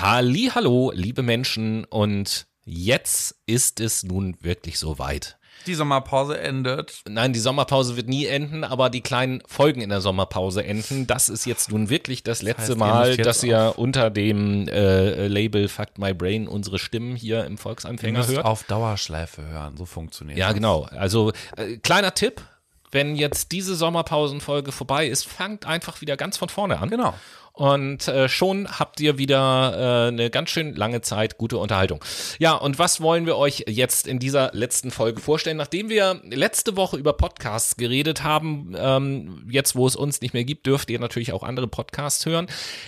Halli, hallo, liebe Menschen und jetzt ist es nun wirklich soweit. Die Sommerpause endet. Nein, die Sommerpause wird nie enden, aber die kleinen Folgen in der Sommerpause enden. Das ist jetzt nun wirklich das letzte heißt, Mal, dass ihr unter dem äh, Label Fuck My Brain unsere Stimmen hier im Volksempfänger müsst hört. auf Dauerschleife hören, so funktioniert Ja, das. genau. Also äh, kleiner Tipp, wenn jetzt diese Sommerpausenfolge vorbei ist, fangt einfach wieder ganz von vorne an. Genau. Und äh, schon habt ihr wieder äh, eine ganz schön lange Zeit gute Unterhaltung. Ja, und was wollen wir euch jetzt in dieser letzten Folge vorstellen? Nachdem wir letzte Woche über Podcasts geredet haben, ähm, jetzt wo es uns nicht mehr gibt, dürft ihr natürlich auch andere Podcasts hören,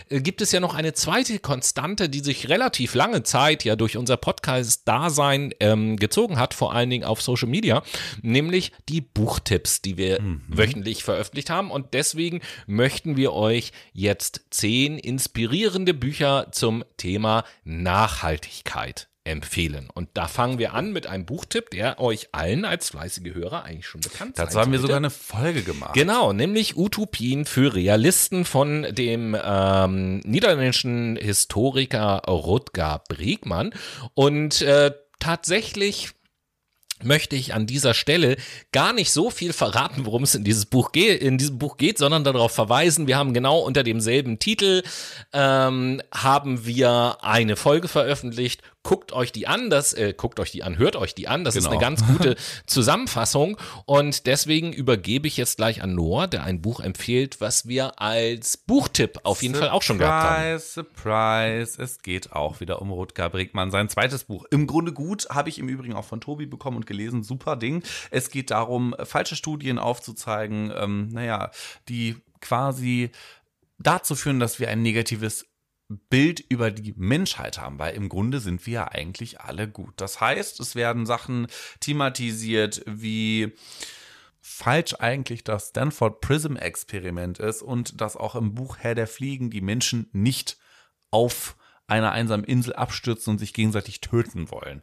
äh, gibt es ja noch eine zweite Konstante, die sich relativ lange Zeit ja durch unser Podcast-Dasein ähm, gezogen hat, vor allen Dingen auf Social Media, nämlich die Buchtipps, die wir wöchentlich veröffentlicht haben. Und deswegen möchten wir euch jetzt zehn inspirierende Bücher zum Thema Nachhaltigkeit empfehlen. Und da fangen wir an mit einem Buchtipp, der euch allen als fleißige Hörer eigentlich schon bekannt Dazu sein haben wir sollte. sogar eine Folge gemacht. Genau, nämlich Utopien für Realisten von dem ähm, niederländischen Historiker Rutger Bregmann. Und äh, tatsächlich möchte ich an dieser Stelle gar nicht so viel verraten, worum es in dieses Buch in diesem Buch geht, sondern darauf verweisen, wir haben genau unter demselben Titel ähm, haben wir eine Folge veröffentlicht. Guckt euch die an, das äh, guckt euch die an, hört euch die an. Das ist Genau. eine ganz gute Zusammenfassung und deswegen übergebe ich jetzt gleich an Noah, der ein Buch empfiehlt, was wir als Buchtipp auf jeden Fall auch schon gehabt haben. Surprise, surprise. Es geht auch wieder um Rutger Bregmann. Sein zweites Buch. Im Grunde gut. Habe ich im Übrigen auch von Tobi bekommen und gelesen. Super Ding. Es geht darum, falsche Studien aufzuzeigen, ähm, naja, die quasi dazu führen, dass wir ein negatives Bild über die Menschheit haben, weil im Grunde sind wir ja eigentlich alle gut. Das heißt, es werden Sachen thematisiert wie falsch eigentlich das Stanford Prism Experiment ist und dass auch im Buch Herr der Fliegen die Menschen nicht auf einer einsamen Insel abstürzen und sich gegenseitig töten wollen.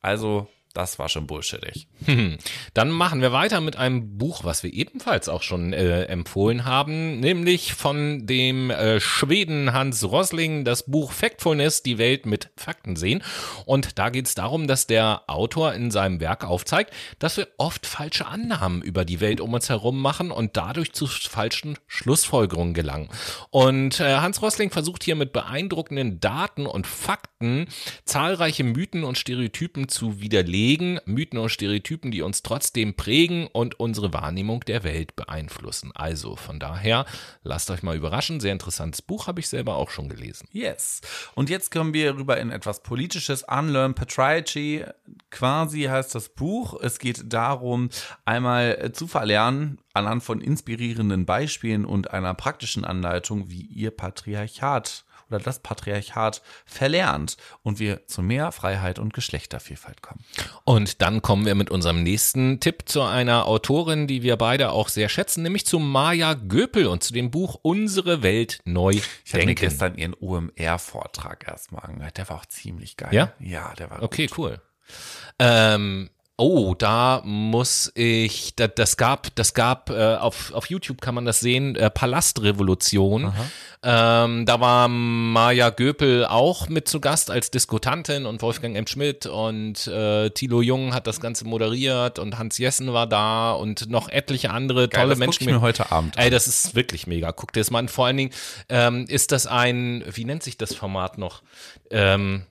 Also, das war schon bullshittig. Dann machen wir weiter mit einem Buch, was wir ebenfalls auch schon äh, empfohlen haben, nämlich von dem äh, Schweden Hans Rosling, das Buch Factfulness, die Welt mit Fakten sehen. Und da geht es darum, dass der Autor in seinem Werk aufzeigt, dass wir oft falsche Annahmen über die Welt um uns herum machen und dadurch zu falschen Schlussfolgerungen gelangen. Und äh, Hans Rosling versucht hier mit beeindruckenden Daten und Fakten zahlreiche Mythen und Stereotypen zu widerlegen. Mythen und Stereotypen, die uns trotzdem prägen und unsere Wahrnehmung der Welt beeinflussen. Also von daher, lasst euch mal überraschen. Sehr interessantes Buch, habe ich selber auch schon gelesen. Yes. Und jetzt kommen wir rüber in etwas Politisches. Unlearn Patriarchy. Quasi heißt das Buch. Es geht darum, einmal äh, zu verlernen, anhand von inspirierenden Beispielen und einer praktischen Anleitung, wie ihr Patriarchat oder das Patriarchat verlernt und wir zu mehr Freiheit und Geschlechtervielfalt kommen. Und dann kommen wir mit unserem nächsten Tipp zu einer Autorin, die wir beide auch sehr schätzen, nämlich zu Maja Göpel und zu dem Buch Unsere Welt neu Ich habe mir denken. gestern ihren OMR-Vortrag erstmal angehört. Der war auch ziemlich geil. Ja? Ja, der war Okay, cool. Ähm, oh, da muss ich, da, das gab, das gab, äh, auf, auf YouTube kann man das sehen, äh, Palastrevolution. Ähm, da war Maja Göpel auch mit zu Gast als Diskutantin und Wolfgang M. Schmidt und äh, Thilo Jung hat das Ganze moderiert und Hans Jessen war da und noch etliche andere Geil, tolle das Menschen. ich mir heute Abend Ey, das ist wirklich mega. Guck dir das mal an. Vor allen Dingen ähm, ist das ein, wie nennt sich das Format noch? Ähm,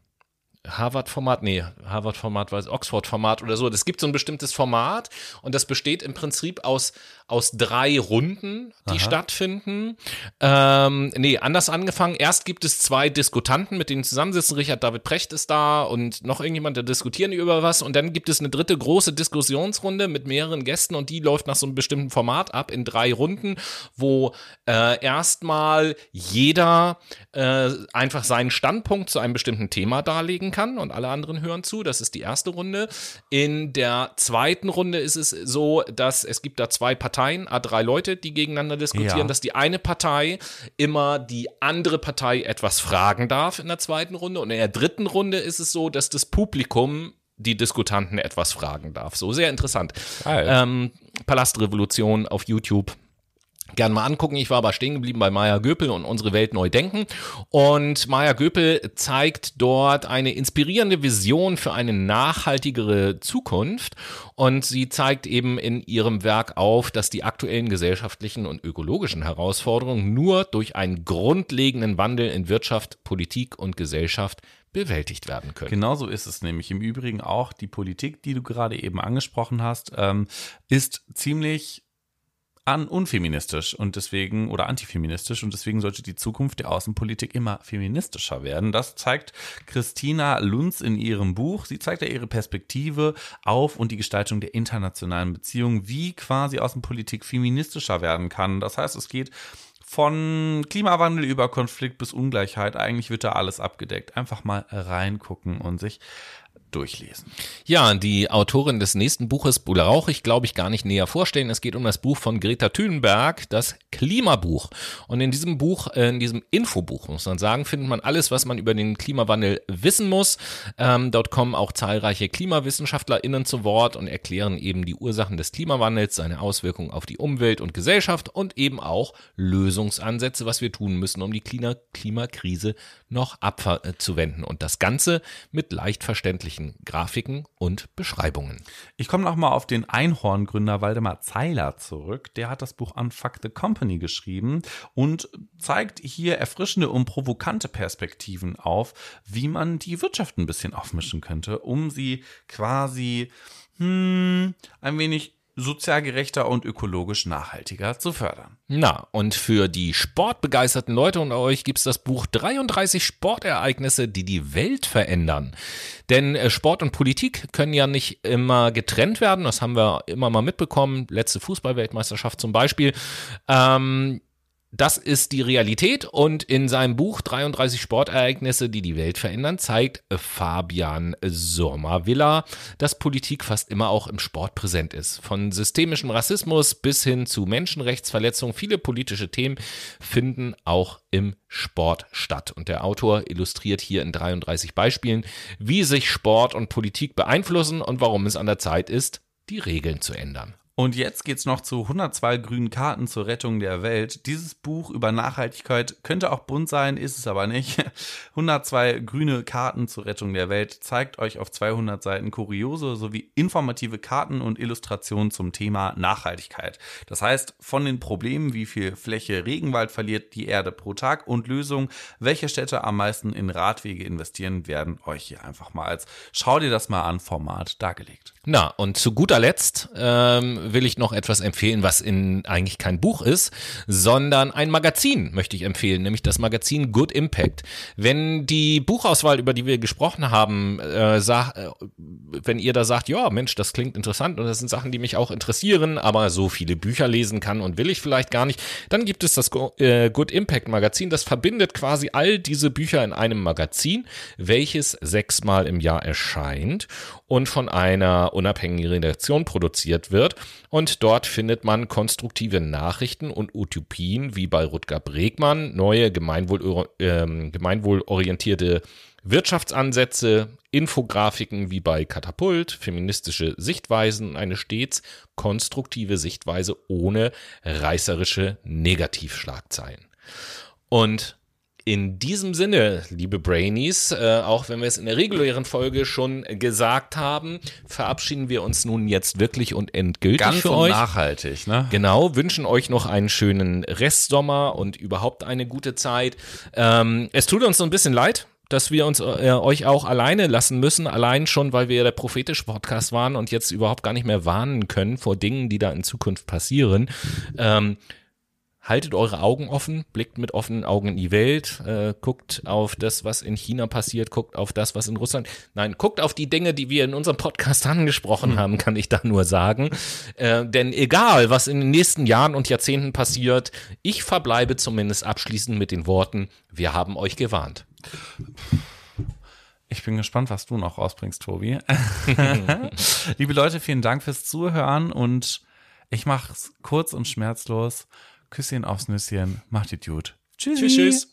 Harvard-Format, nee, Harvard-Format war es Oxford-Format oder so. Es gibt so ein bestimmtes Format und das besteht im Prinzip aus, aus drei Runden, die stattfinden. Ähm, nee, anders angefangen. Erst gibt es zwei Diskutanten, mit denen zusammensitzen. Richard David Precht ist da und noch irgendjemand, der diskutieren über was. Und dann gibt es eine dritte große Diskussionsrunde mit mehreren Gästen und die läuft nach so einem bestimmten Format ab in drei Runden, wo äh, erstmal jeder äh, einfach seinen Standpunkt zu einem bestimmten Thema darlegen kann und alle anderen hören zu. Das ist die erste Runde. In der zweiten Runde ist es so, dass es gibt da zwei Parteien, A3 Leute, die gegeneinander diskutieren, Ja. dass die eine Partei immer die andere Partei etwas fragen darf in der zweiten Runde. Und in der dritten Runde ist es so, dass das Publikum die Diskutanten etwas fragen darf. So sehr interessant. Ähm, Palastrevolution auf YouTube. Gerne mal angucken. Ich war aber stehen geblieben bei Maya Göpel und unsere Welt neu denken. Und Maya Göpel zeigt dort eine inspirierende Vision für eine nachhaltigere Zukunft. Und sie zeigt eben in ihrem Werk auf, dass die aktuellen gesellschaftlichen und ökologischen Herausforderungen nur durch einen grundlegenden Wandel in Wirtschaft, Politik und Gesellschaft bewältigt werden können. Genauso ist es nämlich. Im Übrigen auch die Politik, die du gerade eben angesprochen hast, ähm, ist ziemlich an unfeministisch und deswegen oder antifeministisch und deswegen sollte die Zukunft der Außenpolitik immer feministischer werden. Das zeigt Christina Lunz in ihrem Buch. Sie zeigt ja ihre Perspektive auf und die Gestaltung der internationalen Beziehungen, wie quasi Außenpolitik feministischer werden kann. Das heißt, es geht von Klimawandel über Konflikt bis Ungleichheit. Eigentlich wird da alles abgedeckt. Einfach mal reingucken und sich durchlesen. Ja, die Autorin des nächsten Buches brauche ich, glaube ich, gar nicht näher vorstellen. Es geht um das Buch von Greta Thunberg, das Klimabuch. Und in diesem Buch, äh, in diesem Infobuch, muss man sagen, findet man alles, was man über den Klimawandel wissen muss. Ähm, dort kommen auch zahlreiche KlimawissenschaftlerInnen zu Wort und erklären eben die Ursachen des Klimawandels, seine Auswirkungen auf die Umwelt und Gesellschaft und eben auch Lösungsansätze, was wir tun müssen, um die Klima Klimakrise noch abzuwenden. Und das Ganze mit leicht verständlichen Grafiken und Beschreibungen. Ich komme nochmal auf den Einhorngründer Waldemar Zeiler zurück. Der hat das Buch Unfuck the Company geschrieben und zeigt hier erfrischende und provokante Perspektiven auf, wie man die Wirtschaft ein bisschen aufmischen könnte, um sie quasi hm, ein wenig sozial gerechter und ökologisch nachhaltiger zu fördern. Na, und für die sportbegeisterten Leute unter euch gibt es das Buch 33 Sportereignisse, die die Welt verändern. Denn äh, Sport und Politik können ja nicht immer getrennt werden. Das haben wir immer mal mitbekommen. Letzte Fußballweltmeisterschaft zum Beispiel. Ähm, das ist die Realität und in seinem Buch 33 Sportereignisse, die die Welt verändern, zeigt Fabian Sommervilla, dass Politik fast immer auch im Sport präsent ist. Von systemischem Rassismus bis hin zu Menschenrechtsverletzungen, viele politische Themen finden auch im Sport statt. Und der Autor illustriert hier in 33 Beispielen, wie sich Sport und Politik beeinflussen und warum es an der Zeit ist, die Regeln zu ändern. Und jetzt geht's noch zu 102 grünen Karten zur Rettung der Welt. Dieses Buch über Nachhaltigkeit könnte auch bunt sein, ist es aber nicht. 102 grüne Karten zur Rettung der Welt zeigt euch auf 200 Seiten kuriose sowie informative Karten und Illustrationen zum Thema Nachhaltigkeit. Das heißt, von den Problemen, wie viel Fläche Regenwald verliert die Erde pro Tag und Lösungen, welche Städte am meisten in Radwege investieren, werden euch hier einfach mal als Schau dir das mal an Format dargelegt. Na, und zu guter Letzt ähm, will ich noch etwas empfehlen, was in eigentlich kein Buch ist, sondern ein Magazin möchte ich empfehlen, nämlich das Magazin Good Impact. Wenn die Buchauswahl, über die wir gesprochen haben, äh, sag, äh, wenn ihr da sagt, ja, Mensch, das klingt interessant und das sind Sachen, die mich auch interessieren, aber so viele Bücher lesen kann und will ich vielleicht gar nicht, dann gibt es das äh, Good Impact Magazin. Das verbindet quasi all diese Bücher in einem Magazin, welches sechsmal im Jahr erscheint und von einer unabhängigen Redaktion produziert wird. Und dort findet man konstruktive Nachrichten und Utopien wie bei Rutger Bregmann, neue gemeinwohl, äh, gemeinwohlorientierte Wirtschaftsansätze, Infografiken wie bei Katapult, feministische Sichtweisen, eine stets konstruktive Sichtweise ohne reißerische Negativschlagzeilen. Und in diesem Sinne, liebe Brainies, äh, auch wenn wir es in der regulären Folge schon gesagt haben, verabschieden wir uns nun jetzt wirklich und endgültig Ganz für und euch. nachhaltig, ne? Genau, wünschen euch noch einen schönen Restsommer und überhaupt eine gute Zeit. Ähm, es tut uns so ein bisschen leid, dass wir uns äh, euch auch alleine lassen müssen, allein schon, weil wir ja der prophetische Podcast waren und jetzt überhaupt gar nicht mehr warnen können vor Dingen, die da in Zukunft passieren. Ähm, haltet eure Augen offen, blickt mit offenen Augen in die Welt, äh, guckt auf das, was in China passiert, guckt auf das, was in Russland. Nein, guckt auf die Dinge, die wir in unserem Podcast angesprochen haben, kann ich da nur sagen. Äh, denn egal, was in den nächsten Jahren und Jahrzehnten passiert, ich verbleibe zumindest abschließend mit den Worten, wir haben euch gewarnt. Ich bin gespannt, was du noch rausbringst, Tobi. Liebe Leute, vielen Dank fürs Zuhören und ich mach's kurz und schmerzlos. Küsschen aufs Nüsschen. Macht die Dude. Tschüss. tschüss.